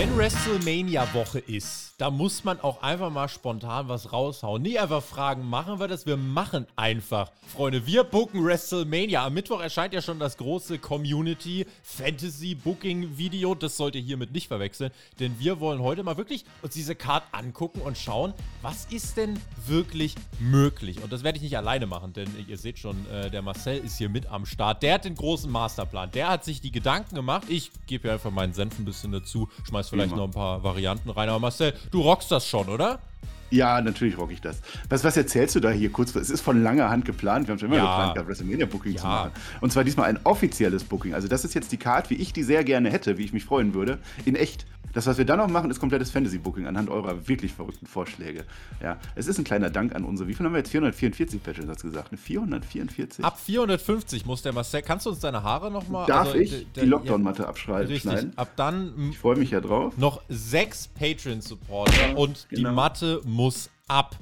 Wenn WrestleMania-Woche ist, da muss man auch einfach mal spontan was raushauen. Nie einfach fragen, machen wir das? Wir machen einfach. Freunde, wir booken WrestleMania. Am Mittwoch erscheint ja schon das große Community Fantasy Booking Video. Das sollte hiermit nicht verwechseln, denn wir wollen heute mal wirklich uns diese Card angucken und schauen, was ist denn wirklich möglich. Und das werde ich nicht alleine machen, denn ihr seht schon, äh, der Marcel ist hier mit am Start. Der hat den großen Masterplan. Der hat sich die Gedanken gemacht. Ich gebe hier einfach meinen Senf ein bisschen dazu, schmeiß vielleicht noch ein paar Varianten rein. Aber Marcel, du rockst das schon, oder? Ja, natürlich rock ich das. Was, was erzählst du da hier kurz? Es ist von langer Hand geplant. Wir haben schon immer ja. geplant gehabt, WrestleMania-Booking ja. zu machen. Und zwar diesmal ein offizielles Booking. Also, das ist jetzt die Card, wie ich die sehr gerne hätte, wie ich mich freuen würde, in echt. Das, was wir dann noch machen, ist komplettes Fantasy-Booking anhand eurer wirklich verrückten Vorschläge. Ja, es ist ein kleiner Dank an unsere. Wie viel haben wir jetzt? 444 Patches, hast du gesagt? 444? Ab 450 muss der Marcel. Kannst du uns deine Haare nochmal. Darf also, ich die Lockdown-Matte abschneiden? Richtig. Ab dann. Ich freue mich ja drauf. Noch sechs Patreon-Supporter und genau. die Matte muss ab.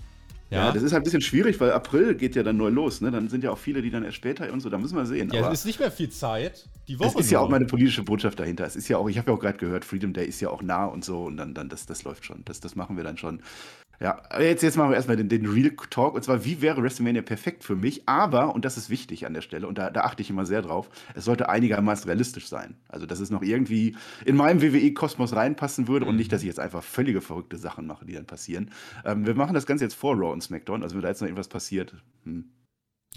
Ja. ja. das ist halt ein bisschen schwierig, weil April geht ja dann neu los. Ne? Dann sind ja auch viele, die dann erst später und so. Da müssen wir sehen. Ja, es ist nicht mehr viel Zeit. Die Woche. Es ist ja auch meine politische Botschaft dahinter. Es ist ja auch, ich habe ja auch gerade gehört, Freedom Day ist ja auch nah und so. Und dann, dann das, das läuft schon. Das, das machen wir dann schon. Ja, jetzt, jetzt machen wir erstmal den, den Real Talk. Und zwar, wie wäre WrestleMania perfekt für mich? Aber, und das ist wichtig an der Stelle, und da, da achte ich immer sehr drauf, es sollte einigermaßen realistisch sein. Also, dass es noch irgendwie in meinem WWE-Kosmos reinpassen würde mhm. und nicht, dass ich jetzt einfach völlige verrückte Sachen mache, die dann passieren. Ähm, wir machen das Ganze jetzt vor Raw und SmackDown. Also, wenn da jetzt noch irgendwas passiert, hm,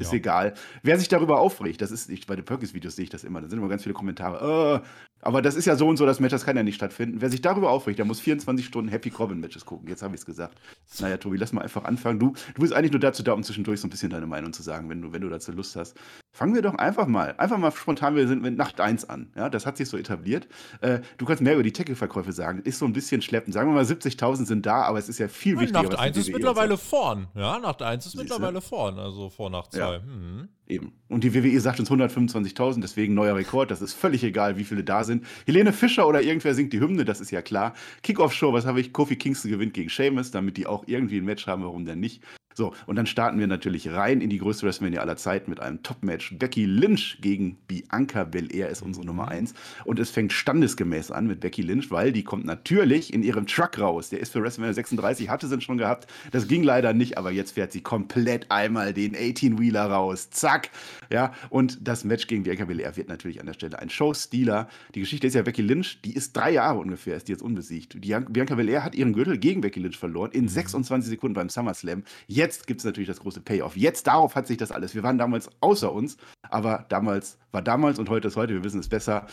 ist ja. egal. Wer sich darüber aufregt, das ist, ich, bei den Perkins-Videos sehe ich das immer, da sind immer ganz viele Kommentare, äh, aber das ist ja so und so, das Match, das kann ja nicht stattfinden. Wer sich darüber aufregt, der muss 24 Stunden Happy Corbin-Matches gucken. Jetzt habe ich es gesagt. Naja, Tobi, lass mal einfach anfangen. Du, du bist eigentlich nur dazu da, um zwischendurch so ein bisschen deine Meinung zu sagen, wenn du, wenn du dazu Lust hast. Fangen wir doch einfach mal, einfach mal spontan, wir sind mit Nacht 1 an. Ja, das hat sich so etabliert. Äh, du kannst mehr über die Tackle-Verkäufe sagen. Ist so ein bisschen schleppend. Sagen wir mal, 70.000 sind da, aber es ist ja viel wichtiger. Nacht 1 ist mittlerweile vorn. Ja, Nacht 1 ist Siehste? mittlerweile vorn. Also vor Nacht 2. Ja. Mhm. Eben. Und die WWE sagt uns 125.000, deswegen neuer Rekord. Das ist völlig egal, wie viele da sind. Helene Fischer oder irgendwer singt die Hymne, das ist ja klar. Kickoff-Show, was habe ich? Kofi Kingston gewinnt gegen Sheamus, damit die auch irgendwie ein Match haben, warum denn nicht? So, und dann starten wir natürlich rein in die größte WrestleMania aller Zeiten mit einem Top-Match. Becky Lynch gegen Bianca Belair ist unsere Nummer 1. Und es fängt standesgemäß an mit Becky Lynch, weil die kommt natürlich in ihrem Truck raus. Der ist für WrestleMania 36, hatte sie schon gehabt. Das ging leider nicht, aber jetzt fährt sie komplett einmal den 18-Wheeler raus. Zack. Ja, und das Match gegen Bianca Belair wird natürlich an der Stelle ein Show-Stealer. Die Geschichte ist ja Becky Lynch, die ist drei Jahre ungefähr, ist die jetzt unbesiegt. Die Bianca Belair hat ihren Gürtel gegen Becky Lynch verloren in 26 Sekunden beim SummerSlam. Jetzt Jetzt gibt es natürlich das große Payoff. Jetzt darauf hat sich das alles. Wir waren damals außer uns, aber damals war damals und heute ist heute. Wir wissen es besser.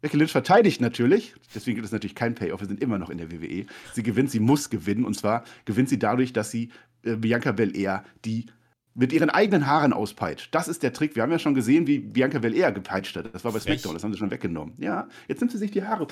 Becky Lynch verteidigt natürlich, deswegen gibt es natürlich kein Payoff. Wir sind immer noch in der WWE. Sie gewinnt, sie muss gewinnen und zwar gewinnt sie dadurch, dass sie äh, Bianca Belair die mit ihren eigenen Haaren auspeitscht. Das ist der Trick. Wir haben ja schon gesehen, wie Bianca Belair gepeitscht hat. Das war bei SmackDown, das haben sie schon weggenommen. Ja, jetzt nimmt sie sich die Haare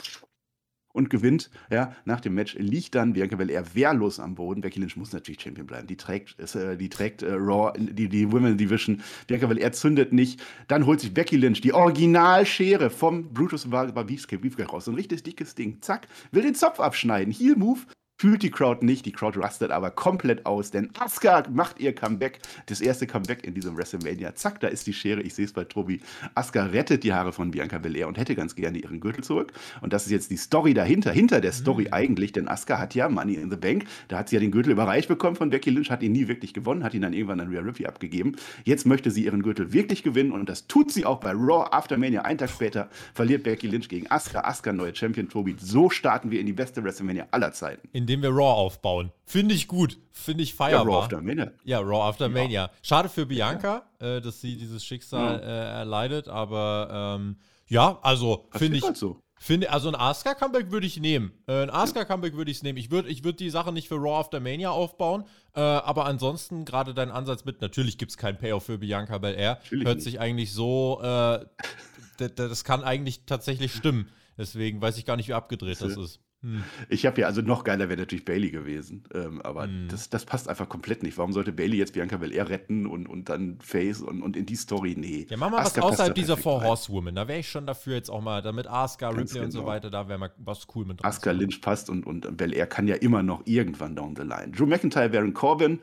und gewinnt. Ja, nach dem Match liegt dann Bianca Belair wehrlos am Boden. Becky Lynch muss natürlich Champion bleiben. Die trägt, äh, die trägt äh, Raw, die, die Women Division. Bianca Belair zündet nicht. Dann holt sich Becky Lynch die Originalschere vom Brutus Beefcake raus. So ein richtig dickes Ding. Zack, will den Zopf abschneiden. Heel Move fühlt die Crowd nicht. Die Crowd rastet aber komplett aus, denn Asuka macht ihr Comeback. Das erste Comeback in diesem WrestleMania. Zack, da ist die Schere. Ich sehe es bei Tobi. Asuka rettet die Haare von Bianca Belair und hätte ganz gerne ihren Gürtel zurück. Und das ist jetzt die Story dahinter, hinter der Story mhm. eigentlich, denn Asuka hat ja Money in the Bank. Da hat sie ja den Gürtel überreicht bekommen von Becky Lynch, hat ihn nie wirklich gewonnen, hat ihn dann irgendwann an Rhea Ripley abgegeben. Jetzt möchte sie ihren Gürtel wirklich gewinnen und das tut sie auch bei Raw After Mania. Einen Tag später verliert Becky Lynch gegen Asuka. Asuka, neue Champion Tobi. So starten wir in die beste WrestleMania aller Zeiten. In indem wir Raw aufbauen. Finde ich gut. Finde ich feierbar. Ja, Raw After Mania. Ja, Raw After ja. Mania. Schade für Bianca, ja. äh, dass sie dieses Schicksal äh, erleidet, aber ähm, ja, also finde ich. Halt so. Finde, also ein Asuka-Comeback würde ich nehmen. Äh, ein Asuka-Comeback würde ich nehmen. Ich würde ich würd die Sache nicht für Raw After Mania aufbauen, äh, aber ansonsten gerade dein Ansatz mit, natürlich gibt es keinen Payoff für Bianca Belair. Natürlich Hört nicht. sich eigentlich so, äh, das kann eigentlich tatsächlich stimmen. Deswegen weiß ich gar nicht, wie abgedreht das ist. Hm. Ich habe ja, also noch geiler wäre natürlich Bailey gewesen, ähm, aber hm. das, das passt einfach komplett nicht. Warum sollte Bailey jetzt Bianca Belair retten und, und dann Face und, und in die Story? Nee. Ja, mach mal Asuka was außerhalb dieser Four Horsewoman. Da wäre ich schon dafür jetzt auch mal, damit Asuka, Ripley genau. und so genau. weiter, da wäre mal was cool mit drin. Asuka Lynch passt und, und Belair kann ja immer noch irgendwann down the line. Drew McIntyre, Baron Corbin,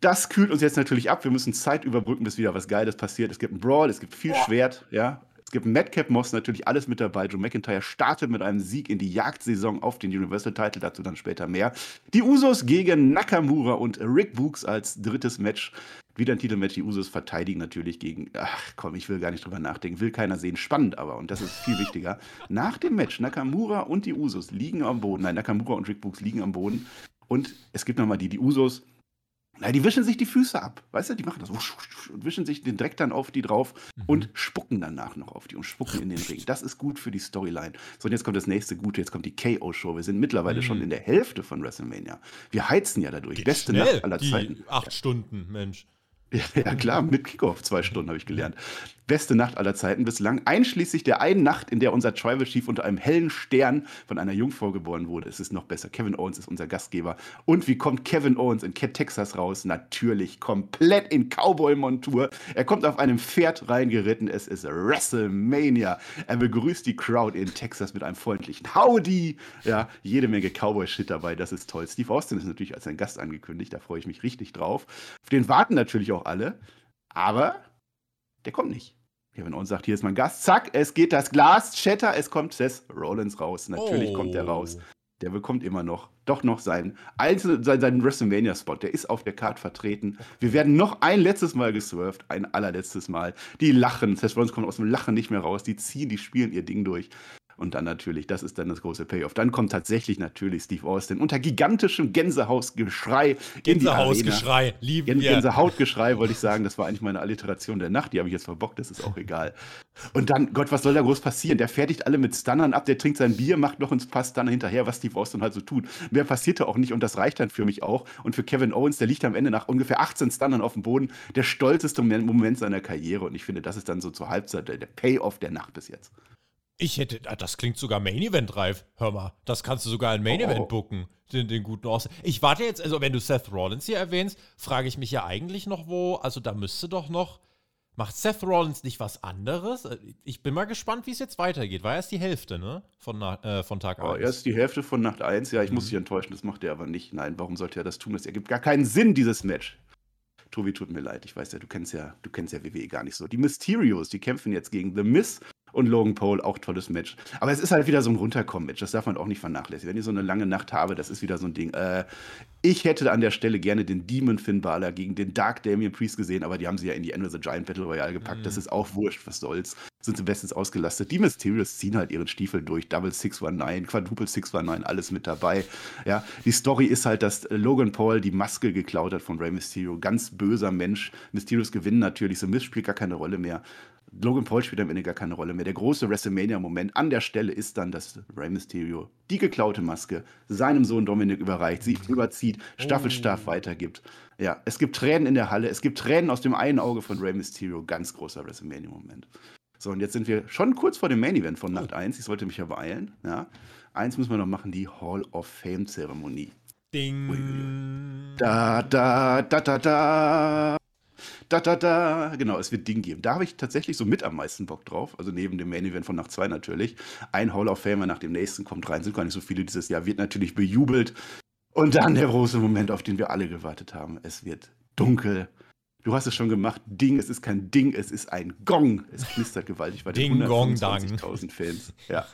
das kühlt uns jetzt natürlich ab. Wir müssen Zeit überbrücken, bis wieder was Geiles passiert. Es gibt einen Brawl, es gibt viel Schwert, ja. Es gibt Madcap Moss, natürlich alles mit dabei. Joe McIntyre startet mit einem Sieg in die Jagdsaison auf den Universal Title, dazu dann später mehr. Die Usos gegen Nakamura und Rick Books als drittes Match. Wieder ein Titelmatch. Die Usos verteidigen natürlich gegen. Ach komm, ich will gar nicht drüber nachdenken. Will keiner sehen. Spannend aber. Und das ist viel wichtiger. Nach dem Match, Nakamura und die Usos liegen am Boden. Nein, Nakamura und Rick Books liegen am Boden. Und es gibt nochmal die, die Usos na, die wischen sich die Füße ab. Weißt du, die machen das und wischen sich den Dreck dann auf die drauf mhm. und spucken danach noch auf die und spucken in den Ring. Das ist gut für die Storyline. So, und jetzt kommt das nächste Gute, jetzt kommt die KO-Show. Wir sind mittlerweile mhm. schon in der Hälfte von WrestleMania. Wir heizen ja dadurch. Geht Beste schnell, Nacht aller Zeiten. Acht Stunden, Mensch. Ja, klar, mit Kickoff zwei Stunden habe ich gelernt. Beste Nacht aller Zeiten bislang, einschließlich der einen Nacht, in der unser Tribal Chief unter einem hellen Stern von einer Jungfrau geboren wurde. Es ist noch besser. Kevin Owens ist unser Gastgeber. Und wie kommt Kevin Owens in Texas raus? Natürlich komplett in Cowboy-Montur. Er kommt auf einem Pferd reingeritten. Es ist WrestleMania. Er begrüßt die Crowd in Texas mit einem freundlichen Howdy. Ja, jede Menge Cowboy-Shit dabei. Das ist toll. Steve Austin ist natürlich als sein Gast angekündigt. Da freue ich mich richtig drauf. Auf den warten natürlich auch alle. Aber der kommt nicht. Kevin Owens sagt, hier ist mein Gast. Zack, es geht das Glas, Shatter, es kommt Seth Rollins raus. Natürlich oh. kommt der raus. Der bekommt immer noch, doch noch seinen, seinen, seinen WrestleMania-Spot. Der ist auf der Card vertreten. Wir werden noch ein letztes Mal geswerft, ein allerletztes Mal. Die lachen. Seth Rollins kommt aus dem Lachen nicht mehr raus. Die ziehen, die spielen ihr Ding durch. Und dann natürlich, das ist dann das große Payoff. Dann kommt tatsächlich natürlich Steve Austin unter gigantischem Gänsehausgeschrei. Gänsehausgeschrei, lieben Gän wir. Gänsehautgeschrei, wollte ich sagen. Das war eigentlich meine Alliteration der Nacht. Die habe ich jetzt verbockt, das ist auch egal. Und dann, Gott, was soll da groß passieren? Der fertigt alle mit Stunnern ab, der trinkt sein Bier, macht noch ein paar Stunner hinterher, was Steve Austin halt so tut. Mehr passierte auch nicht und das reicht dann für mich auch. Und für Kevin Owens, der liegt am Ende nach ungefähr 18 Stunnern auf dem Boden, der stolzeste Moment seiner Karriere. Und ich finde, das ist dann so zur Halbzeit der Payoff der Nacht bis jetzt. Ich hätte, ah, das klingt sogar Main Event reif. Hör mal, das kannst du sogar in Main Event oh. booken, den, den guten aus. Ich warte jetzt, also wenn du Seth Rollins hier erwähnst, frage ich mich ja eigentlich noch wo, also da müsste doch noch, macht Seth Rollins nicht was anderes? Ich bin mal gespannt, wie es jetzt weitergeht. War erst die Hälfte, ne? Von, äh, von Tag 1. Oh, erst die Hälfte von Nacht 1, ja, ich mhm. muss dich enttäuschen, das macht er aber nicht. Nein, warum sollte er das tun? Das ergibt gar keinen Sinn, dieses Match. Tobi, tut mir leid, ich weiß ja, du kennst ja, du kennst ja WWE gar nicht so. Die Mysterios, die kämpfen jetzt gegen The Miz und Logan Paul, auch tolles Match. Aber es ist halt wieder so ein Runterkommen-Match. Das darf man auch nicht vernachlässigen. Wenn ich so eine lange Nacht habe, das ist wieder so ein Ding. Äh, ich hätte an der Stelle gerne den Demon Finn Balor gegen den Dark Damien Priest gesehen, aber die haben sie ja in die End of the Giant Battle Royale gepackt. Mhm. Das ist auch wurscht, was soll's. Sind sie bestens ausgelastet. Die Mysterios ziehen halt ihren Stiefel durch. Double 619, Quadruple 619, alles mit dabei. Ja, die Story ist halt, dass Logan Paul die Maske geklaut hat von Rey Mysterio. Ganz böser Mensch. Mysterios gewinnen natürlich. So Mist spielt gar keine Rolle mehr. Logan Paul spielt am Ende gar keine Rolle mehr. Der große WrestleMania-Moment an der Stelle ist dann, dass Rey Mysterio die geklaute Maske seinem Sohn Dominik überreicht, sie überzieht, Staffelstab oh. weitergibt. Ja, es gibt Tränen in der Halle, es gibt Tränen aus dem einen Auge von Rey Mysterio. Ganz großer WrestleMania-Moment. So, und jetzt sind wir schon kurz vor dem Main-Event von Nacht 1. Ich sollte mich ja beeilen. Ja. Eins müssen wir noch machen, die Hall of Fame-Zeremonie. Ding. Da, da, da, da, da da, da, da. Genau, es wird Ding geben. Da habe ich tatsächlich so mit am meisten Bock drauf. Also neben dem Main Event von Nacht 2 natürlich. Ein Hall of Famer nach dem nächsten kommt rein. Sind gar nicht so viele dieses Jahr. Wird natürlich bejubelt. Und dann der große Moment, auf den wir alle gewartet haben. Es wird dunkel. Du hast es schon gemacht. Ding, es ist kein Ding, es ist ein Gong. Es knistert gewaltig bei den 120.000 Fans. Ja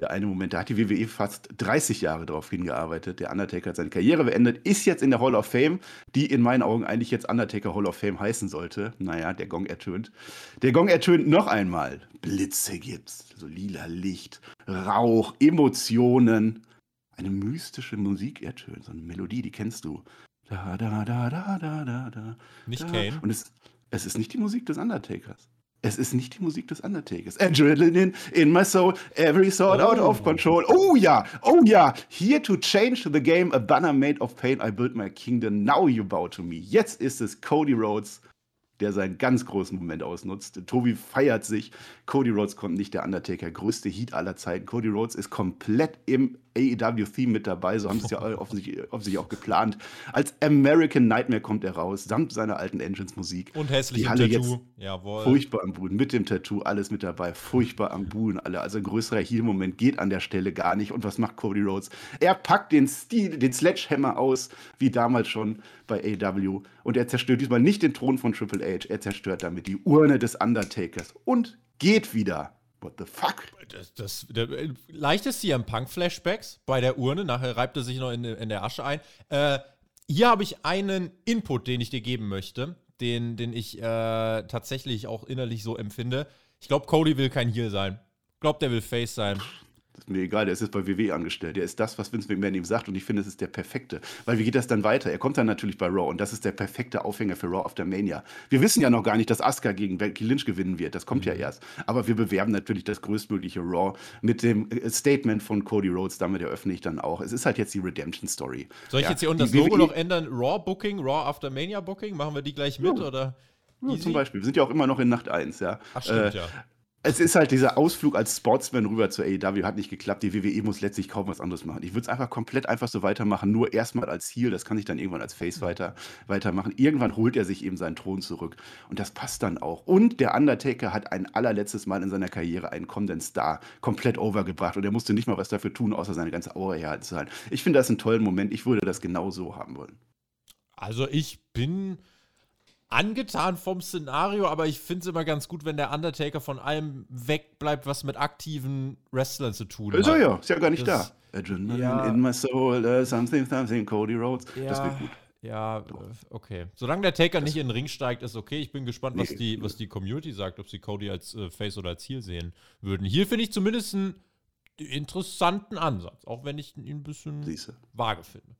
der eine Moment, da hat die WWE fast 30 Jahre darauf hingearbeitet. Der Undertaker hat seine Karriere beendet, ist jetzt in der Hall of Fame, die in meinen Augen eigentlich jetzt Undertaker Hall of Fame heißen sollte. Naja, der Gong ertönt. Der Gong ertönt noch einmal. Blitze gibt's, so lila Licht, Rauch, Emotionen. Eine mystische Musik ertönt, so eine Melodie, die kennst du. Da, da, da, da, da, da, da. Nicht Kane. Und es, es ist nicht die Musik des Undertakers. Es ist nicht die Musik des Undertakers. Adrenaline in my soul, every oh. out of oh. control. Oh ja, oh ja. Here to change the game, a banner made of pain. I built my kingdom. Now you bow to me. Jetzt ist es Cody Rhodes der seinen ganz großen Moment ausnutzt. Tobi feiert sich. Cody Rhodes kommt nicht der Undertaker, größte Heat aller Zeiten. Cody Rhodes ist komplett im AEW-Theme mit dabei, so haben sie es ja offensichtlich, offensichtlich, auch geplant. Als American Nightmare kommt er raus, samt seiner alten Engines-Musik. Und hässlich Halle Tattoo. Jetzt Jawohl. Furchtbar am Boden, mit dem Tattoo, alles mit dabei, furchtbar am Boden, alle. Also ein größerer Heal-Moment geht an der Stelle gar nicht. Und was macht Cody Rhodes? Er packt den Stil, den Sledgehammer aus, wie damals schon bei AEW. Und er zerstört diesmal nicht den Thron von Triple H, er zerstört damit die Urne des Undertakers. Und geht wieder. What the fuck? Das, das, der, leichte CM Punk Flashbacks bei der Urne, nachher reibt er sich noch in, in der Asche ein. Äh, hier habe ich einen Input, den ich dir geben möchte, den, den ich äh, tatsächlich auch innerlich so empfinde. Ich glaube, Cody will kein Heal sein. Ich glaube, der will Face sein. Das ist mir egal, der ist jetzt bei WWE angestellt. Der ist das, was Vince McMahon ihm sagt und ich finde, es ist der perfekte. Weil wie geht das dann weiter? Er kommt dann natürlich bei Raw und das ist der perfekte Aufhänger für Raw After Mania. Wir wissen ja noch gar nicht, dass Asuka gegen Becky Lynch gewinnen wird. Das kommt mhm. ja erst. Aber wir bewerben natürlich das größtmögliche Raw mit dem äh, Statement von Cody Rhodes. Damit eröffne ich dann auch. Es ist halt jetzt die Redemption Story. Soll ich ja, jetzt hier unter das Logo WWE noch ändern? Raw Booking, Raw After Mania Booking? Machen wir die gleich mit ja. oder? Ja, zum Beispiel. Wir sind ja auch immer noch in Nacht 1, ja. Ach, stimmt, äh, ja es ist halt dieser Ausflug als Sportsman rüber zur AEW hat nicht geklappt. Die WWE muss letztlich kaum was anderes machen. Ich würde es einfach komplett einfach so weitermachen, nur erstmal als Heel. Das kann ich dann irgendwann als Face weiter, weitermachen. Irgendwann holt er sich eben seinen Thron zurück. Und das passt dann auch. Und der Undertaker hat ein allerletztes Mal in seiner Karriere einen kommenden Star komplett overgebracht. Und er musste nicht mal was dafür tun, außer seine ganze Aura herhalten zu halten. Ich finde das einen tollen Moment. Ich würde das genau so haben wollen. Also ich bin angetan vom Szenario, aber ich finde es immer ganz gut, wenn der Undertaker von allem wegbleibt, was mit aktiven Wrestlern zu tun hat. Ist er ja, ist ja gar nicht das, da. Adrenaline ja, in my soul, uh, something, something, Cody Rhodes. Ja, das wird gut. Ja, okay. Solange der Taker das nicht in den Ring steigt, ist okay. Ich bin gespannt, was, nee, die, was die Community sagt, ob sie Cody als äh, Face oder als Heel sehen würden. Hier finde ich zumindest einen interessanten Ansatz, auch wenn ich ihn ein bisschen Siehste. vage finde.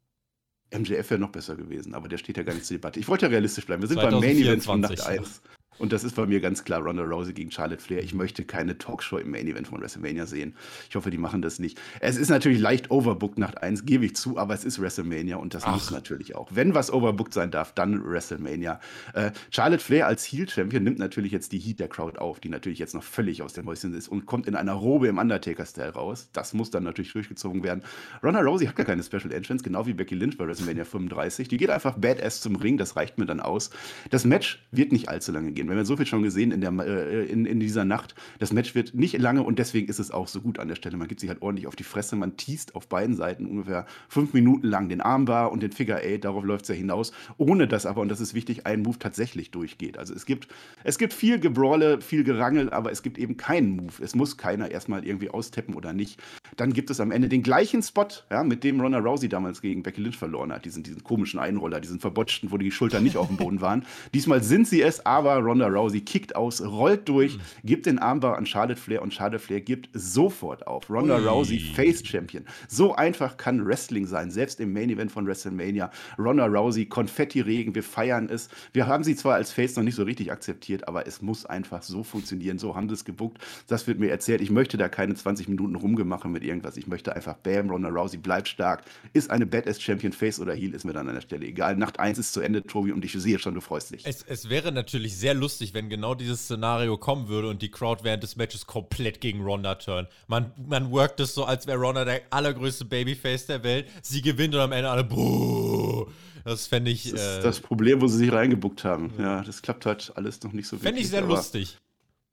MJF wäre noch besser gewesen, aber der steht ja gar nicht zur Debatte. Ich wollte ja realistisch bleiben. Wir sind beim Main Event von Nacht 1. Und das ist bei mir ganz klar Ronda Rousey gegen Charlotte Flair. Ich möchte keine Talkshow im Main Event von WrestleMania sehen. Ich hoffe, die machen das nicht. Es ist natürlich leicht overbooked nach 1, gebe ich zu, aber es ist WrestleMania und das Ach. muss natürlich auch. Wenn was overbooked sein darf, dann WrestleMania. Äh, Charlotte Flair als Heel-Champion nimmt natürlich jetzt die Heat der Crowd auf, die natürlich jetzt noch völlig aus dem Häuschen ist und kommt in einer Robe im Undertaker-Style raus. Das muss dann natürlich durchgezogen werden. Ronda Rousey hat gar keine Special Entrance, genau wie Becky Lynch bei WrestleMania 35. Die geht einfach badass zum Ring, das reicht mir dann aus. Das Match wird nicht allzu lange gehen. Wenn wir so viel schon gesehen, in, der, äh, in, in dieser Nacht. Das Match wird nicht lange und deswegen ist es auch so gut an der Stelle. Man gibt sich halt ordentlich auf die Fresse, man teast auf beiden Seiten ungefähr fünf Minuten lang den Armbar und den Figure Eight, darauf läuft es ja hinaus, ohne dass aber, und das ist wichtig, ein Move tatsächlich durchgeht. Also es gibt, es gibt viel Gebrawle, viel Gerangel, aber es gibt eben keinen Move. Es muss keiner erstmal irgendwie austeppen oder nicht. Dann gibt es am Ende den gleichen Spot, ja, mit dem Ronda Rousey damals gegen Becky Lynch verloren hat. Diesen, diesen komischen Einroller, diesen verbotschten, wo die Schultern nicht auf dem Boden waren. Diesmal sind sie es, aber Ronda Rousey kickt aus, rollt durch, gibt den Armbar an Charlotte Flair und Charlotte Flair gibt sofort auf. Ronda Ui. Rousey, Face Champion. So einfach kann Wrestling sein, selbst im Main Event von WrestleMania. Ronda Rousey, Konfetti-Regen, wir feiern es. Wir haben sie zwar als Face noch nicht so richtig akzeptiert, aber es muss einfach so funktionieren. So haben sie es gebuckt. Das wird mir erzählt. Ich möchte da keine 20 Minuten rumgemacht mit irgendwas. Ich möchte einfach, bam, Ronda Rousey bleibt stark. Ist eine Badass Champion Face oder Heel, ist mir dann an der Stelle egal. Nacht 1 ist zu Ende, Tobi, und ich sehe schon, du freust dich. Es, es wäre natürlich sehr lustig, wenn genau dieses Szenario kommen würde und die Crowd während des Matches komplett gegen Ronda turn. Man, man workt es so, als wäre Ronda der allergrößte Babyface der Welt. Sie gewinnt und am Ende alle Buh. Das fände ich. Das ist äh, das Problem, wo sie sich reingebuckt haben. Ja, das klappt halt alles noch nicht so wirklich. Fände ich sehr lustig.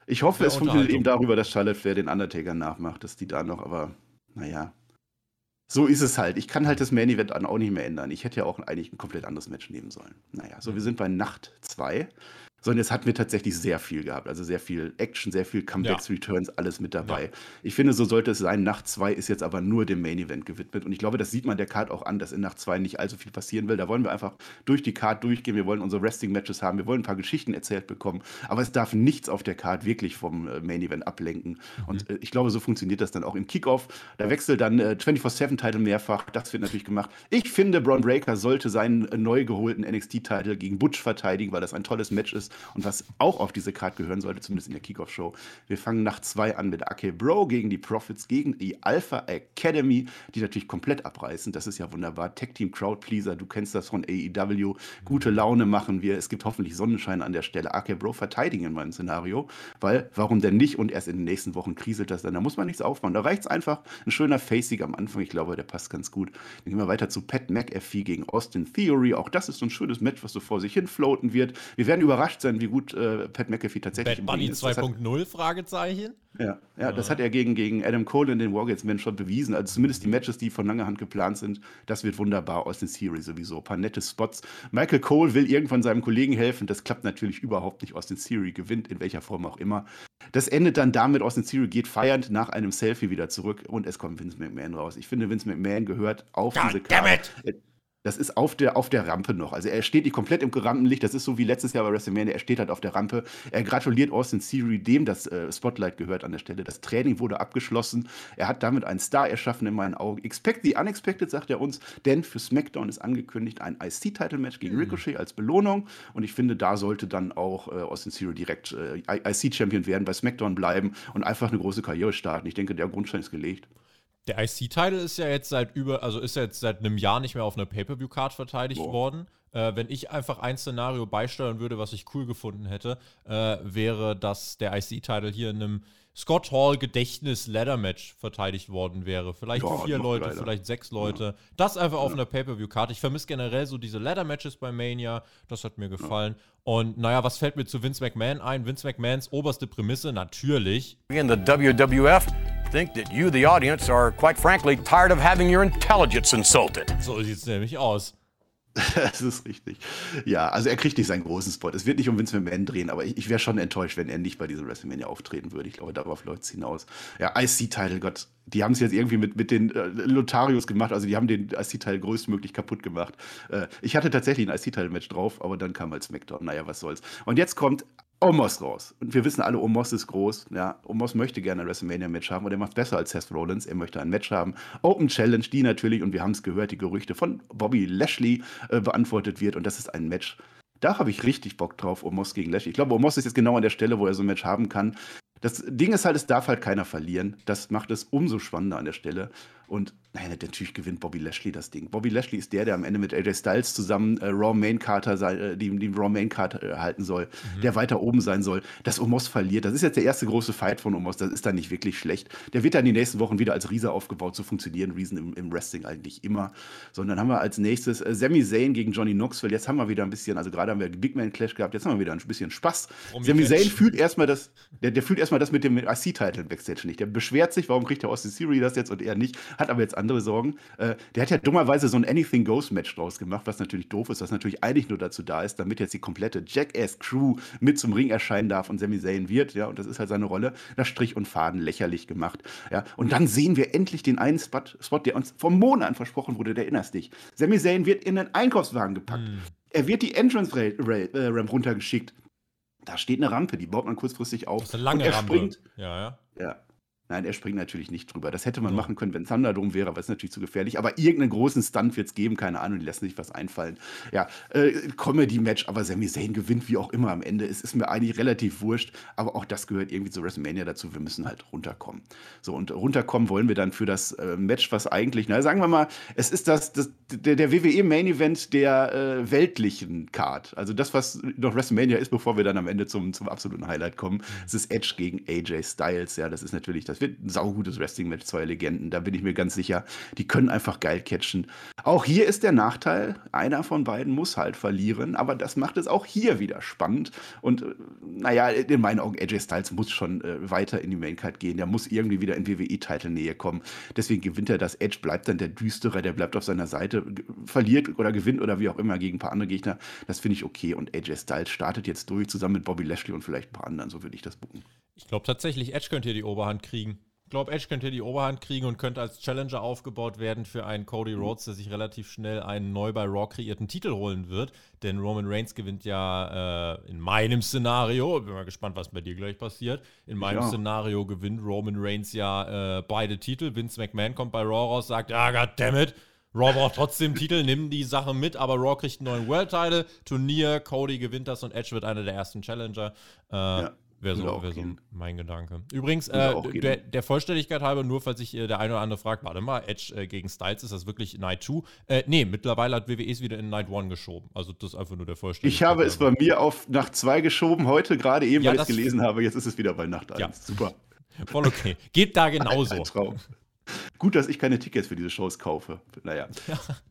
Ich hoffe, es funktioniert eben darüber, dass Charlotte Flair den Undertaker nachmacht, dass die da noch, aber naja. So ist es halt. Ich kann halt das Main Event dann auch nicht mehr ändern. Ich hätte ja auch eigentlich ein komplett anderes Match nehmen sollen. Naja, so, wir sind bei Nacht 2 sondern es hat mir tatsächlich sehr viel gehabt. Also sehr viel Action, sehr viel Comebacks, ja. Returns, alles mit dabei. Ja. Ich finde, so sollte es sein. Nacht 2 ist jetzt aber nur dem Main Event gewidmet. Und ich glaube, das sieht man der Card auch an, dass in Nacht 2 nicht allzu viel passieren will. Da wollen wir einfach durch die Card durchgehen. Wir wollen unsere Wrestling-Matches haben. Wir wollen ein paar Geschichten erzählt bekommen. Aber es darf nichts auf der Card wirklich vom äh, Main Event ablenken. Mhm. Und äh, ich glaube, so funktioniert das dann auch im Kickoff. Da wechselt dann äh, 24-7-Title mehrfach. Das wird natürlich gemacht. Ich finde, Braun Breaker sollte seinen äh, neu geholten NXT-Title gegen Butch verteidigen, weil das ein tolles Match ist. Und was auch auf diese Card gehören sollte, zumindest in der Kickoff-Show. Wir fangen nach zwei an mit Ake Bro gegen die Profits, gegen die Alpha Academy, die natürlich komplett abreißen. Das ist ja wunderbar. Tech Team Crowdpleaser, du kennst das von AEW. Gute Laune machen wir. Es gibt hoffentlich Sonnenschein an der Stelle. Ake Bro verteidigen in meinem Szenario, weil warum denn nicht? Und erst in den nächsten Wochen kriselt das dann. Da muss man nichts aufbauen. Da reicht es einfach. Ein schöner Facing am Anfang. Ich glaube, der passt ganz gut. Dann gehen wir weiter zu Pat McAfee gegen Austin Theory. Auch das ist so ein schönes Match, was so vor sich hin floaten wird. Wir werden überrascht sein, wie gut äh, Pat McAfee tatsächlich Bad Bunny 2.0, Fragezeichen? Ja, ja, das hat er gegen, gegen Adam Cole in den Wargates-Men schon bewiesen. Also zumindest die Matches, die von langer Hand geplant sind, das wird wunderbar aus den Series sowieso. Ein paar nette Spots. Michael Cole will irgendwann seinem Kollegen helfen. Das klappt natürlich überhaupt nicht. Austin Theory gewinnt, in welcher Form auch immer. Das endet dann damit, Austin Theory geht feiernd nach einem Selfie wieder zurück und es kommt Vince McMahon raus. Ich finde, Vince McMahon gehört auf God diese Karte. Das ist auf der, auf der Rampe noch. Also er steht nicht komplett im Rampenlicht. Das ist so wie letztes Jahr bei WrestleMania. Er steht halt auf der Rampe. Er gratuliert Austin Theory, dem das äh, Spotlight gehört an der Stelle. Das Training wurde abgeschlossen. Er hat damit einen Star erschaffen in meinen Augen. Expect the unexpected, sagt er uns. Denn für SmackDown ist angekündigt ein IC-Title-Match gegen mhm. Ricochet als Belohnung. Und ich finde, da sollte dann auch äh, Austin Theory direkt äh, IC-Champion werden, bei SmackDown bleiben und einfach eine große Karriere starten. Ich denke, der Grundstein ist gelegt. Der IC-Title ist ja jetzt seit über, also ist ja jetzt seit einem Jahr nicht mehr auf einer Pay-Per-View-Card verteidigt Boah. worden. Äh, wenn ich einfach ein Szenario beisteuern würde, was ich cool gefunden hätte, äh, wäre, dass der IC-Title hier in einem Scott Hall Gedächtnis Ladder Match verteidigt worden wäre. Vielleicht ja, vier Leute, leider. vielleicht sechs Leute. Ja. Das einfach auf ja. einer Pay-Per-View-Karte. Ich vermisse generell so diese Ladder Matches bei Mania. Das hat mir gefallen. Und naja, was fällt mir zu Vince McMahon ein? Vince McMahons oberste Prämisse natürlich. In the WWF think that you, the audience, are quite frankly tired of having your intelligence insulted. So sieht es nämlich aus. das ist richtig. Ja, also er kriegt nicht seinen großen Spot. Es wird nicht um Vince McMahon drehen, aber ich, ich wäre schon enttäuscht, wenn er nicht bei diesem WrestleMania auftreten würde. Ich glaube, darauf läuft es hinaus. Ja, IC-Title, Gott, die haben es jetzt irgendwie mit, mit den äh, Lotarios gemacht. Also die haben den IC-Teil größtmöglich kaputt gemacht. Äh, ich hatte tatsächlich ein IC-Teil-Match drauf, aber dann kam halt SmackDown. Naja, was soll's. Und jetzt kommt Omos raus. Und wir wissen alle, Omos ist groß. Ja, Omos möchte gerne ein WrestleMania-Match haben und er macht besser als Seth Rollins. Er möchte ein Match haben. Open Challenge, die natürlich, und wir haben es gehört, die Gerüchte von Bobby Lashley äh, beantwortet wird. Und das ist ein Match. Da habe ich richtig Bock drauf, Omos gegen Lashley. Ich glaube, Omos ist jetzt genau an der Stelle, wo er so ein Match haben kann. Das Ding ist halt, es darf halt keiner verlieren. Das macht es umso spannender an der Stelle. Und nein, natürlich gewinnt Bobby Lashley das Ding. Bobby Lashley ist der, der am Ende mit AJ Styles zusammen äh, Raw Main Carter äh, die, die Raw Main Card äh, halten soll, mhm. der weiter oben sein soll. Dass Omos verliert, das ist jetzt der erste große Fight von Omos, das ist dann nicht wirklich schlecht. Der wird dann die nächsten Wochen wieder als Riese aufgebaut, so funktionieren Riesen im, im Wrestling eigentlich immer. Sondern haben wir als nächstes äh, Sami Zayn gegen Johnny Knoxville. Jetzt haben wir wieder ein bisschen, also gerade haben wir Big Man Clash gehabt, jetzt haben wir wieder ein bisschen Spaß. Um Sami Zayn fühlt erstmal das, der, der fühlt erstmal das mit dem IC-Title Backstage nicht. Der beschwert sich, warum kriegt der Austin Theory das jetzt und er nicht, hat aber jetzt andere Sorgen. Äh, der hat ja dummerweise so ein Anything Goes Match draus gemacht, was natürlich doof ist, was natürlich eigentlich nur dazu da ist, damit jetzt die komplette Jackass-Crew mit zum Ring erscheinen darf und Sami Zayn wird. Ja, und das ist halt seine Rolle. Das Strich und Faden lächerlich gemacht. Ja, und dann sehen wir endlich den einen Spot, Spot der uns vor Monaten versprochen wurde, der erinnerst dich. Sami Zayn wird in einen Einkaufswagen gepackt. Mhm. Er wird die Entrance-Ramp äh, runtergeschickt. Da steht eine Rampe, die baut man kurzfristig auf. Das ist eine lange und er Rampe. springt. Ja, ja. Ja, Nein, er springt natürlich nicht drüber. Das hätte man ja. machen können, wenn Thunderdome wäre, aber ist natürlich zu gefährlich. Aber irgendeinen großen Stunt wird es geben, keine Ahnung, die lassen sich was einfallen. Ja, äh, Comedy-Match, aber Sami Zayn gewinnt wie auch immer am Ende. Es ist mir eigentlich relativ wurscht, aber auch das gehört irgendwie zu WrestleMania dazu. Wir müssen halt runterkommen. So, und runterkommen wollen wir dann für das äh, Match, was eigentlich, na, sagen wir mal, es ist das, das der, der WWE-Main-Event der äh, weltlichen Card. Also das, was noch WrestleMania ist, bevor wir dann am Ende zum, zum absoluten Highlight kommen. Es ist Edge gegen AJ Styles. Ja, das ist natürlich das wird ein saugutes Wrestling-Match, zwei Legenden, da bin ich mir ganz sicher. Die können einfach geil catchen. Auch hier ist der Nachteil, einer von beiden muss halt verlieren, aber das macht es auch hier wieder spannend. Und äh, naja, in meinen Augen, AJ Styles muss schon äh, weiter in die Maincard gehen. Der muss irgendwie wieder in WWE-Title-Nähe kommen. Deswegen gewinnt er das. Edge bleibt dann der Düstere, der bleibt auf seiner Seite, verliert oder gewinnt oder wie auch immer gegen ein paar andere Gegner. Das finde ich okay. Und AJ Styles startet jetzt durch, zusammen mit Bobby Lashley und vielleicht ein paar anderen. So würde ich das buchen. Ich glaube tatsächlich, Edge könnte hier die Oberhand kriegen. Ich glaube, Edge könnte hier die Oberhand kriegen und könnte als Challenger aufgebaut werden für einen Cody mhm. Rhodes, der sich relativ schnell einen neu bei Raw kreierten Titel holen wird. Denn Roman Reigns gewinnt ja äh, in meinem Szenario, bin mal gespannt, was bei dir gleich passiert. In meinem ja. Szenario gewinnt Roman Reigns ja äh, beide Titel. Vince McMahon kommt bei Raw raus, sagt, ja, ah, goddammit, Raw braucht trotzdem Titel, nimm die Sache mit, aber Raw kriegt einen neuen World Title, Turnier, Cody gewinnt das und Edge wird einer der ersten Challenger. Äh, ja. Wäre so, wär so mein Gedanke. Übrigens, äh, der, der, Vollständigkeit halber, nur falls sich äh, der eine oder andere fragt, warte mal, Edge äh, gegen Styles, ist das wirklich Night 2? Äh, nee, mittlerweile hat WWE es wieder in Night 1 geschoben. Also das ist einfach nur der Vollständigkeit. Ich habe es bei mir auf Nacht 2 geschoben, heute gerade eben, ja, weil ich es gelesen habe. Jetzt ist es wieder bei Nacht 1. Ja. Super. Voll okay. Geht da genauso. Ein Traum. Gut, dass ich keine Tickets für diese Shows kaufe. Naja.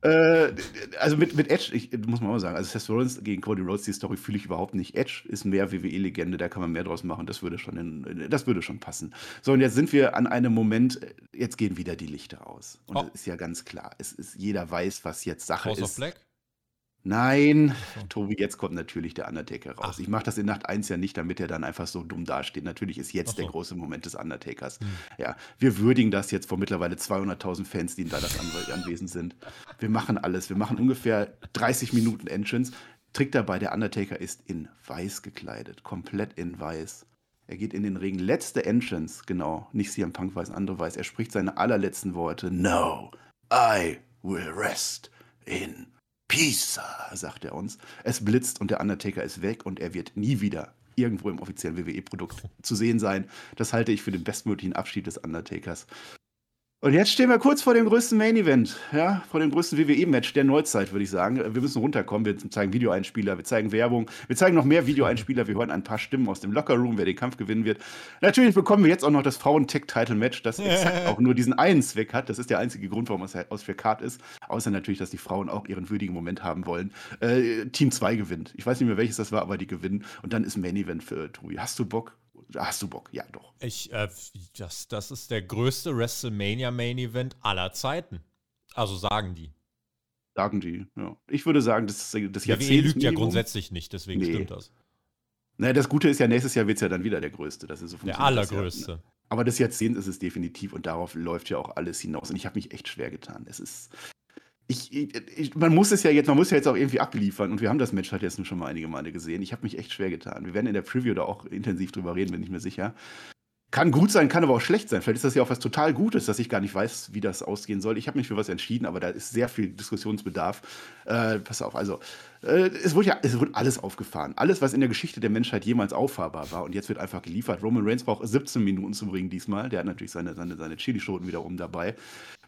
Ja. Äh, also mit, mit Edge, ich, muss man auch sagen, also Seth Rollins gegen Cody Rhodes, die Story fühle ich überhaupt nicht. Edge ist mehr WWE-Legende, da kann man mehr draus machen. Das würde schon, in, das würde schon passen. So, und jetzt sind wir an einem Moment, jetzt gehen wieder die Lichter aus. Und oh. ist ja ganz klar. Es ist, jeder weiß, was jetzt Sache House ist. Of Black? Nein, Tobi, jetzt kommt natürlich der Undertaker raus. Ach. Ich mache das in Nacht 1 ja nicht, damit er dann einfach so dumm dasteht. Natürlich ist jetzt so. der große Moment des Undertakers. Hm. Ja, wir würdigen das jetzt vor mittlerweile 200.000 Fans, die in Dallas anwesend sind. Wir machen alles. Wir machen ungefähr 30 Minuten Entrance. Trick dabei, der Undertaker ist in weiß gekleidet, komplett in weiß. Er geht in den Ring. Letzte Entrance, genau. Nicht CM Punk weiß, andere weiß. Er spricht seine allerletzten Worte. No, I will rest in Pisa, sagt er uns. Es blitzt und der Undertaker ist weg und er wird nie wieder irgendwo im offiziellen WWE-Produkt zu sehen sein. Das halte ich für den bestmöglichen Abschied des Undertakers. Und jetzt stehen wir kurz vor dem größten Main Event, ja, vor dem größten WWE-Match der Neuzeit, würde ich sagen. Wir müssen runterkommen, wir zeigen Videoeinspieler, wir zeigen Werbung, wir zeigen noch mehr Videoeinspieler, wir hören ein paar Stimmen aus dem Lockerroom, wer den Kampf gewinnen wird. Natürlich bekommen wir jetzt auch noch das Frauen-Tech-Title-Match, das exakt auch nur diesen einen Zweck hat. Das ist der einzige Grund, warum es aus für Card ist. Außer natürlich, dass die Frauen auch ihren würdigen Moment haben wollen. Äh, Team 2 gewinnt. Ich weiß nicht mehr, welches das war, aber die gewinnen. Und dann ist Main Event für Tobi. Hast du Bock? Hast du Bock? Ja, doch. Ich, äh, das, das ist der größte WrestleMania Main Event aller Zeiten. Also sagen die. Sagen die, ja. Ich würde sagen, das, das Jahrzehnt. WWE lügt ja grundsätzlich nicht, deswegen nee. stimmt das. Naja, das Gute ist ja, nächstes Jahr wird es ja dann wieder der größte. Das ist so der allergrößte. Aber das Jahrzehnt ist es definitiv und darauf läuft ja auch alles hinaus. Und ich habe mich echt schwer getan. Es ist, ich, ich, man muss es ja jetzt, man muss ja jetzt auch irgendwie abliefern und wir haben das Match halt jetzt schon mal einige Male gesehen. Ich habe mich echt schwer getan. Wir werden in der Preview da auch intensiv drüber reden, bin ich mir sicher. Kann gut sein, kann aber auch schlecht sein. Vielleicht ist das ja auch was total Gutes, dass ich gar nicht weiß, wie das ausgehen soll. Ich habe mich für was entschieden, aber da ist sehr viel Diskussionsbedarf. Äh, pass auf, also es, wurde ja es wurde alles aufgefahren. Alles, was in der Geschichte der Menschheit jemals auffahrbar war. Und jetzt wird einfach geliefert. Roman Reigns braucht 17 Minuten zum Ringen diesmal. Der hat natürlich seine, seine, seine Chili-Schoten wiederum dabei.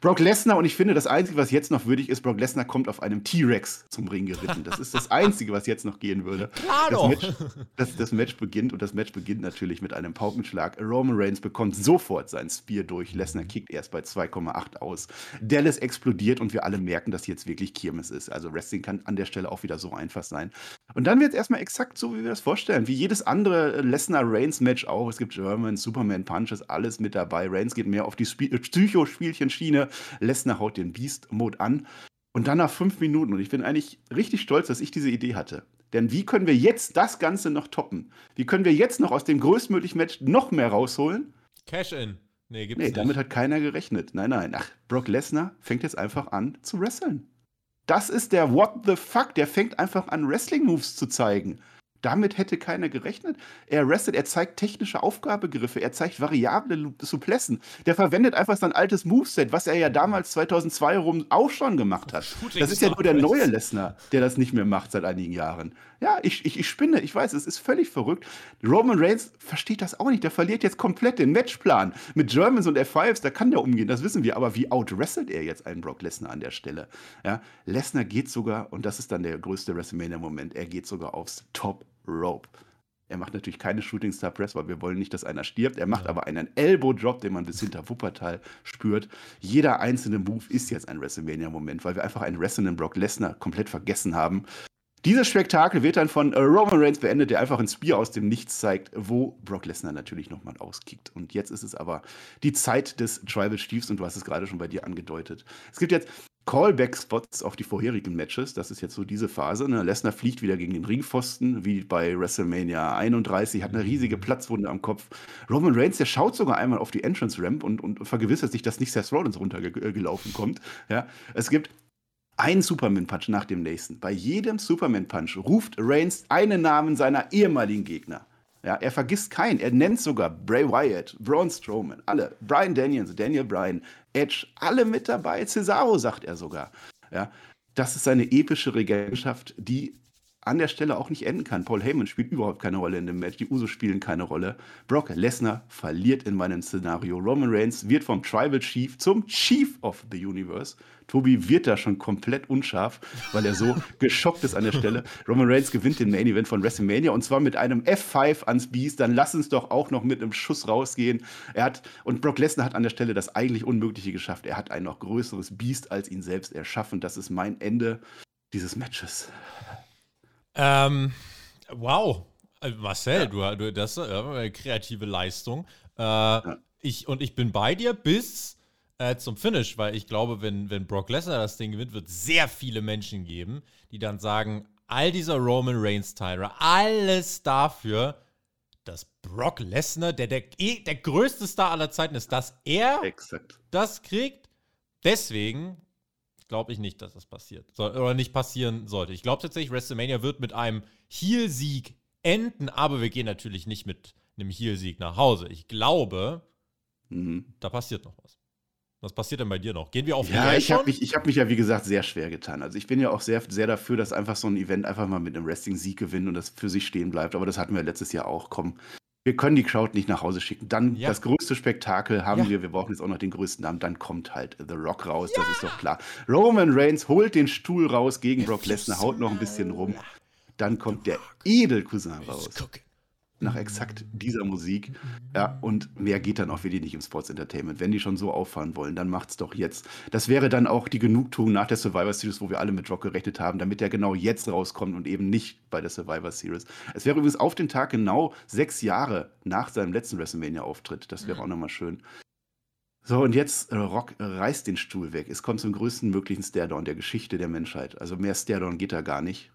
Brock Lesnar, und ich finde, das Einzige, was jetzt noch würdig ist, Brock Lesnar kommt auf einem T-Rex zum Ring geritten. Das ist das Einzige, was jetzt noch gehen würde. Klar das doch. Match, das, das Match beginnt und das Match beginnt natürlich mit einem Paukenschlag. Roman Reigns bekommt sofort sein Spear durch. Lesnar kickt erst bei 2,8 aus. Dallas explodiert und wir alle merken, dass jetzt wirklich Kirmes ist. Also Wrestling kann an der Stelle auch wieder so einfach sein. Und dann wird es erstmal exakt so, wie wir das vorstellen. Wie jedes andere Lesnar-Reigns-Match auch. Es gibt German, Superman Punches, alles mit dabei. Reigns geht mehr auf die Psychospielchen-Schiene. Lesnar haut den Beast-Mode an. Und dann nach fünf Minuten, und ich bin eigentlich richtig stolz, dass ich diese Idee hatte. Denn wie können wir jetzt das Ganze noch toppen? Wie können wir jetzt noch aus dem größtmöglichen Match noch mehr rausholen? Cash-In. Nee, gibt's nee, nicht. damit hat keiner gerechnet. Nein, nein. Ach, Brock Lesnar fängt jetzt einfach an zu wresteln. Das ist der What the fuck. Der fängt einfach an, Wrestling-Moves zu zeigen. Damit hätte keiner gerechnet. Er wrestelt, er zeigt technische Aufgabegriffe, er zeigt variable Suplessen. Der verwendet einfach sein altes Moveset, was er ja damals 2002 rum auch schon gemacht hat. Das ist ja nur der neue Lesnar, der das nicht mehr macht seit einigen Jahren. Ja, ich, ich, ich spinne, ich weiß, es ist völlig verrückt. Roman Reigns versteht das auch nicht. Der verliert jetzt komplett den Matchplan. Mit Germans und F5s, da kann der umgehen, das wissen wir. Aber wie outwrestelt er jetzt einen Brock Lesnar an der Stelle? Ja, Lesnar geht sogar, und das ist dann der größte WrestleMania-Moment, er geht sogar aufs Top Rope. Er macht natürlich keine Shooting Star Press, weil wir wollen nicht, dass einer stirbt. Er macht ja. aber einen Elbow Drop, den man bis hinter Wuppertal spürt. Jeder einzelne Move ist jetzt ein WrestleMania-Moment, weil wir einfach einen wrestlenden Brock Lesnar komplett vergessen haben. Dieses Spektakel wird dann von äh, Roman Reigns beendet, der einfach ein Spear aus dem Nichts zeigt, wo Brock Lesnar natürlich nochmal auskickt. Und jetzt ist es aber die Zeit des Tribal Chiefs und du hast es gerade schon bei dir angedeutet. Es gibt jetzt Callback-Spots auf die vorherigen Matches. Das ist jetzt so diese Phase. Ne? Lesnar fliegt wieder gegen den Ringpfosten, wie bei WrestleMania 31, hat eine riesige Platzwunde am Kopf. Roman Reigns, der schaut sogar einmal auf die Entrance-Ramp und, und vergewissert sich, dass nicht Seth Rollins runtergelaufen kommt. Ja? Es gibt einen Superman-Punch nach dem nächsten. Bei jedem Superman-Punch ruft Reigns einen Namen seiner ehemaligen Gegner. Ja, er vergisst keinen. Er nennt sogar Bray Wyatt, Braun Strowman, alle. Brian Daniels, Daniel Bryan, Edge, alle mit dabei. Cesaro sagt er sogar. Ja, das ist seine epische Regentschaft, die an der Stelle auch nicht enden kann. Paul Heyman spielt überhaupt keine Rolle in dem Match, die Usos spielen keine Rolle. Brock Lesnar verliert in meinem Szenario. Roman Reigns wird vom Tribal Chief zum Chief of the Universe. Tobi wird da schon komplett unscharf, weil er so geschockt ist an der Stelle. Roman Reigns gewinnt den Main Event von WrestleMania und zwar mit einem F5 ans Beast. Dann lass uns doch auch noch mit einem Schuss rausgehen. Er hat, und Brock Lesnar hat an der Stelle das eigentlich Unmögliche geschafft. Er hat ein noch größeres Beast als ihn selbst erschaffen. Das ist mein Ende dieses Matches. Ähm, wow. Also Marcel, ja. du, das ist eine kreative Leistung. Äh, ja. ich, und ich bin bei dir bis äh, zum Finish, weil ich glaube, wenn, wenn Brock Lesnar das Ding gewinnt, wird es sehr viele Menschen geben, die dann sagen, all dieser Roman Reigns Tyra, alles dafür, dass Brock Lesnar, der, der eh, der größte Star aller Zeiten ist, dass er Exakt. das kriegt. Deswegen glaube ich nicht, dass das passiert. So, oder nicht passieren sollte. Ich glaube tatsächlich, WrestleMania wird mit einem Heel-Sieg enden, aber wir gehen natürlich nicht mit einem Heel-Sieg nach Hause. Ich glaube, mhm. da passiert noch was. Was passiert denn bei dir noch? Gehen wir auf Ja, ich habe mich, hab mich ja, wie gesagt, sehr schwer getan. Also ich bin ja auch sehr, sehr dafür, dass einfach so ein Event einfach mal mit einem Wrestling-Sieg gewinnt und das für sich stehen bleibt. Aber das hatten wir letztes Jahr auch. Komm, wir können die Crowd nicht nach Hause schicken. Dann ja. das größte Spektakel haben ja. wir. Wir brauchen jetzt auch noch den größten Namen. Dann kommt halt The Rock raus. Ja. Das ist doch klar. Roman Reigns holt den Stuhl raus gegen Brock Lesnar, haut noch ein bisschen rum. Dann kommt der Edelcousin raus nach exakt dieser Musik. Ja, und mehr geht dann auch wirklich nicht im Sports Entertainment. Wenn die schon so auffahren wollen, dann macht's doch jetzt. Das wäre dann auch die Genugtuung nach der Survivor Series, wo wir alle mit Rock gerechnet haben, damit er genau jetzt rauskommt und eben nicht bei der Survivor Series. Es wäre übrigens auf den Tag genau sechs Jahre nach seinem letzten WrestleMania-Auftritt. Das wäre auch nochmal schön. So, und jetzt äh, Rock reißt den Stuhl weg. Es kommt zum größten möglichen Stairdown der Geschichte der Menschheit. Also mehr Stairdown geht da gar nicht.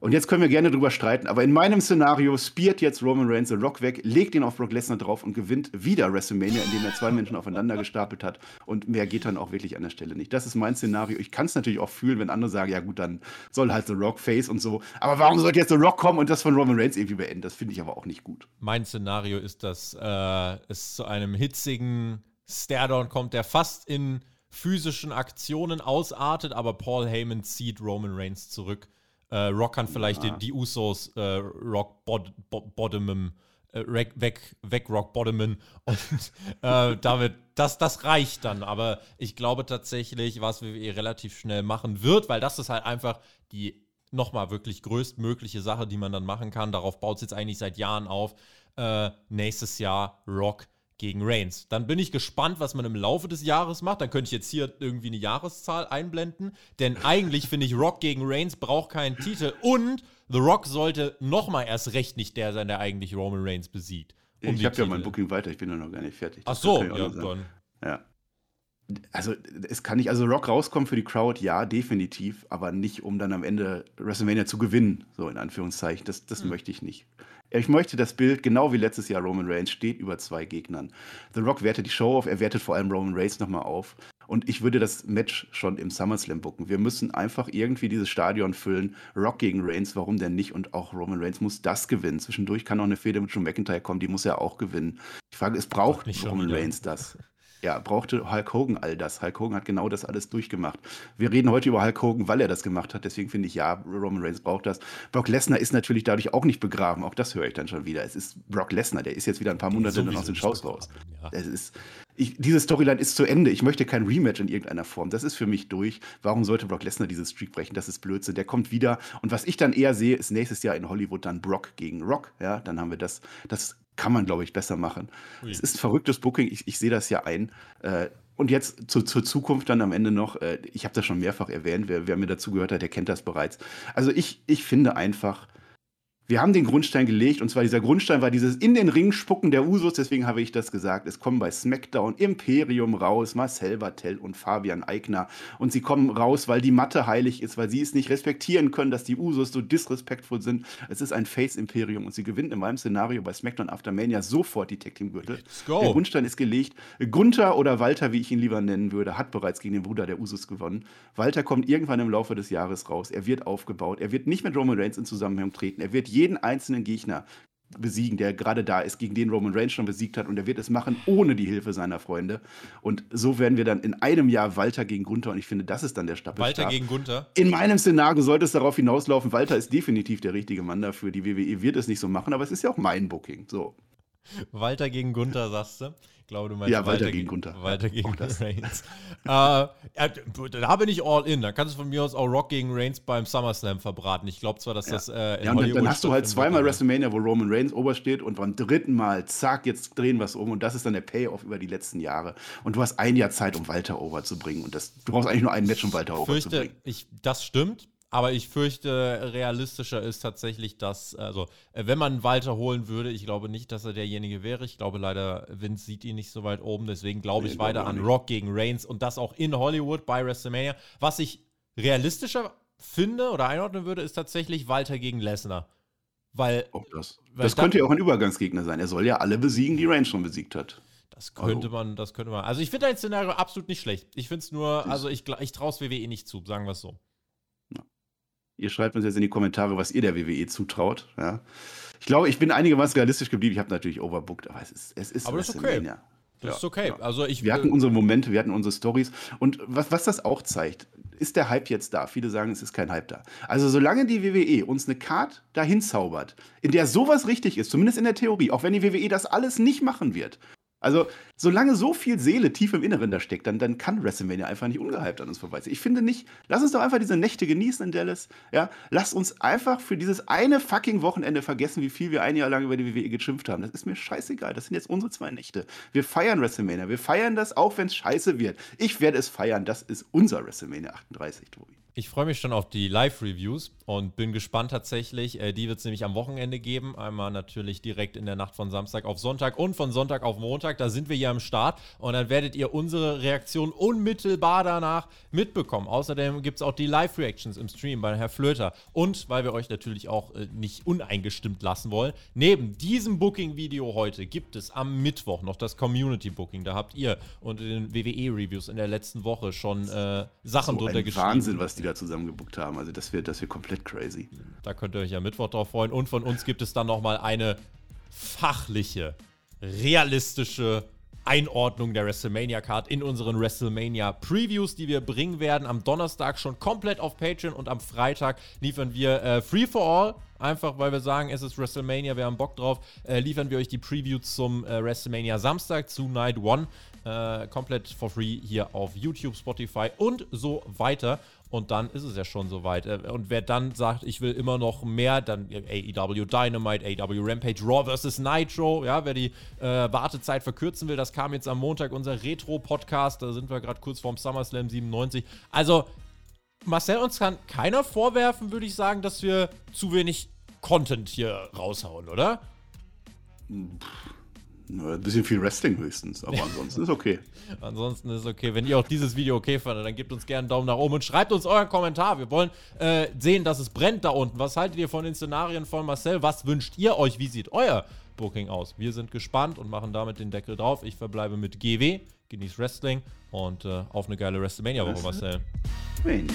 Und jetzt können wir gerne drüber streiten, aber in meinem Szenario spiert jetzt Roman Reigns den Rock weg, legt ihn auf Brock Lesnar drauf und gewinnt wieder WrestleMania, indem er zwei Menschen aufeinander gestapelt hat. Und mehr geht dann auch wirklich an der Stelle nicht. Das ist mein Szenario. Ich kann es natürlich auch fühlen, wenn andere sagen, ja gut, dann soll halt The Rock Face und so. Aber warum sollte jetzt The Rock kommen und das von Roman Reigns irgendwie beenden? Das finde ich aber auch nicht gut. Mein Szenario ist, dass äh, es zu einem hitzigen Stairdown kommt, der fast in physischen Aktionen ausartet, aber Paul Heyman zieht Roman Reigns zurück äh, Rock kann vielleicht ja. die, die, Usos äh, Rock bod, bod, Bottomen äh, weg, weg Rock Bottomen und äh, damit, das, das reicht dann. Aber ich glaube tatsächlich, was WWE relativ schnell machen wird, weil das ist halt einfach die nochmal wirklich größtmögliche Sache, die man dann machen kann. Darauf baut es jetzt eigentlich seit Jahren auf. Äh, nächstes Jahr Rock gegen Reigns. Dann bin ich gespannt, was man im Laufe des Jahres macht. Dann könnte ich jetzt hier irgendwie eine Jahreszahl einblenden. Denn eigentlich finde ich, Rock gegen Reigns braucht keinen Titel. Und The Rock sollte nochmal erst recht nicht der sein, der eigentlich Roman Reigns besiegt. Um ich habe ja mein Booking weiter, ich bin ja noch gar nicht fertig. Das Ach so, ja, dann. Ja. Also, es kann nicht, also Rock rauskommen für die Crowd, ja, definitiv, aber nicht, um dann am Ende WrestleMania zu gewinnen, so in Anführungszeichen. Das, das hm. möchte ich nicht. Ich möchte das Bild, genau wie letztes Jahr Roman Reigns, steht über zwei Gegnern. The Rock wertet die Show auf, er wertet vor allem Roman Reigns nochmal auf. Und ich würde das Match schon im SummerSlam bucken. Wir müssen einfach irgendwie dieses Stadion füllen. Rock gegen Reigns, warum denn nicht? Und auch Roman Reigns muss das gewinnen. Zwischendurch kann noch eine Fehde mit Joe McIntyre kommen, die muss er auch gewinnen. Ich frage, es braucht Roman Reigns das. Ja, brauchte Hulk Hogan all das. Hulk Hogan hat genau das alles durchgemacht. Wir reden heute über Hulk Hogan, weil er das gemacht hat. Deswegen finde ich, ja, Roman Reigns braucht das. Brock Lesnar ist natürlich dadurch auch nicht begraben. Auch das höre ich dann schon wieder. Es ist Brock Lesnar, der ist jetzt wieder ein paar Monate dann aus den Shows raus. Ja. Es ist, ich, diese Storyline ist zu Ende. Ich möchte kein Rematch in irgendeiner Form. Das ist für mich durch. Warum sollte Brock Lesnar dieses Streak brechen? Das ist Blödsinn. Der kommt wieder. Und was ich dann eher sehe, ist nächstes Jahr in Hollywood dann Brock gegen Rock. Ja, dann haben wir das. Das kann man, glaube ich, besser machen. Ui. Es ist ein verrücktes Booking. Ich, ich sehe das ja ein. Äh, und jetzt zu, zur Zukunft dann am Ende noch, äh, ich habe das schon mehrfach erwähnt, wer, wer mir dazu gehört hat, der kennt das bereits. Also ich, ich finde einfach, wir haben den Grundstein gelegt und zwar dieser Grundstein war dieses in den Ring spucken der Usos, deswegen habe ich das gesagt. Es kommen bei SmackDown Imperium raus, Marcel Bartel und Fabian Eigner und sie kommen raus, weil die Matte heilig ist, weil sie es nicht respektieren können, dass die Usos so disrespektvoll sind. Es ist ein Face Imperium und sie gewinnen in meinem Szenario bei SmackDown After Mania sofort die Tag Team Gürtel. Der Grundstein ist gelegt. Gunther oder Walter, wie ich ihn lieber nennen würde, hat bereits gegen den Bruder der Usos gewonnen. Walter kommt irgendwann im Laufe des Jahres raus. Er wird aufgebaut. Er wird nicht mit Roman Reigns in Zusammenhang treten. Er wird jeden einzelnen Gegner besiegen, der gerade da ist, gegen den Roman Reigns schon besiegt hat. Und er wird es machen ohne die Hilfe seiner Freunde. Und so werden wir dann in einem Jahr Walter gegen Gunther. Und ich finde, das ist dann der Staffelstab. Walter gegen Gunther? In meinem Szenario sollte es darauf hinauslaufen, Walter ist definitiv der richtige Mann dafür. Die WWE wird es nicht so machen, aber es ist ja auch mein Booking. So. Walter gegen Gunther, sagst du? glaube, du meinst ja, Walter, Walter gegen Gunther. Walter gegen Reigns. äh, ja, da bin ich all in. Da kannst du von mir aus auch Rock gegen Reigns beim SummerSlam verbraten. Ich glaube zwar, dass ja. das äh, in Ja, und Hollywood dann hast du halt zweimal WrestleMania, wo Roman Reigns obersteht und beim dritten Mal, zack, jetzt drehen wir es um und das ist dann der Payoff über die letzten Jahre. Und du hast ein Jahr Zeit, um Walter over zu bringen und das, du brauchst eigentlich nur ein Match, um Walter over Fürchte, zu bringen. Ich, das stimmt. Aber ich fürchte, realistischer ist tatsächlich, dass, also, äh, wenn man Walter holen würde, ich glaube nicht, dass er derjenige wäre. Ich glaube leider, Vince sieht ihn nicht so weit oben. Deswegen glaube nee, ich weiter an Rock gegen Reigns und das auch in Hollywood bei WrestleMania. Was ich realistischer finde oder einordnen würde, ist tatsächlich Walter gegen Lesnar. Weil. Oh, das, weil das könnte ja auch ein Übergangsgegner sein. Er soll ja alle besiegen, die Reigns schon besiegt hat. Das könnte also. man, das könnte man. Also ich finde dein Szenario absolut nicht schlecht. Ich finde es nur, also ich, ich traue es WWE nicht zu, sagen wir es so. Ihr schreibt uns jetzt in die Kommentare, was ihr der WWE zutraut. Ja. Ich glaube, ich bin einigermaßen realistisch geblieben. Ich habe natürlich overbooked, aber es ist, es ist aber das ist okay. Das ja, ist okay. Ja. Also ich, wir hatten unsere Momente, wir hatten unsere Stories. Und was, was das auch zeigt, ist der Hype jetzt da? Viele sagen, es ist kein Hype da. Also solange die WWE uns eine Card dahin zaubert, in der sowas richtig ist, zumindest in der Theorie, auch wenn die WWE das alles nicht machen wird, also, solange so viel Seele tief im Inneren da steckt, dann, dann kann WrestleMania einfach nicht ungehypt an uns vorbeiziehen. Ich finde nicht, lass uns doch einfach diese Nächte genießen in Dallas. Ja, lass uns einfach für dieses eine fucking Wochenende vergessen, wie viel wir ein Jahr lang über die WWE geschimpft haben. Das ist mir scheißegal. Das sind jetzt unsere zwei Nächte. Wir feiern WrestleMania. Wir feiern das, auch wenn es scheiße wird. Ich werde es feiern. Das ist unser WrestleMania 38, Tobi. Ich freue mich schon auf die Live-Reviews und bin gespannt tatsächlich. Äh, die wird es nämlich am Wochenende geben. Einmal natürlich direkt in der Nacht von Samstag auf Sonntag und von Sonntag auf Montag. Da sind wir hier am Start und dann werdet ihr unsere Reaktion unmittelbar danach mitbekommen. Außerdem gibt es auch die Live-Reactions im Stream bei Herr Flöter. Und weil wir euch natürlich auch äh, nicht uneingestimmt lassen wollen, neben diesem Booking-Video heute gibt es am Mittwoch noch das Community-Booking. Da habt ihr unter den WWE-Reviews in der letzten Woche schon äh, Sachen so drunter geschrieben. Wahnsinn, was die da zusammengebuckt haben. Also das wird, das wird komplett crazy. Da könnt ihr euch ja Mittwoch drauf freuen. Und von uns gibt es dann nochmal eine fachliche, realistische Einordnung der WrestleMania-Card in unseren WrestleMania-Previews, die wir bringen werden. Am Donnerstag schon komplett auf Patreon und am Freitag liefern wir äh, Free for All. Einfach weil wir sagen, es ist WrestleMania, wir haben Bock drauf, äh, liefern wir euch die Preview zum äh, WrestleMania Samstag zu Night One. Äh, komplett for free hier auf YouTube, Spotify und so weiter. Und dann ist es ja schon soweit. Äh, und wer dann sagt, ich will immer noch mehr, dann AEW Dynamite, AEW Rampage, Raw vs. Nitro. Ja, wer die äh, Wartezeit verkürzen will, das kam jetzt am Montag unser Retro-Podcast. Da sind wir gerade kurz vorm SummerSlam 97. Also, Marcel, uns kann keiner vorwerfen, würde ich sagen, dass wir zu wenig Content hier raushauen, oder? Pff ein bisschen viel Wrestling höchstens, aber ansonsten ist okay. ansonsten ist okay. Wenn ihr auch dieses Video okay fandet, dann gebt uns gerne einen Daumen nach oben und schreibt uns euren Kommentar. Wir wollen äh, sehen, dass es brennt da unten. Was haltet ihr von den Szenarien von Marcel? Was wünscht ihr euch? Wie sieht euer Booking aus? Wir sind gespannt und machen damit den Deckel drauf. Ich verbleibe mit GW, genieß Wrestling und äh, auf eine geile WrestleMania-Woche, Marcel. WrestleMania.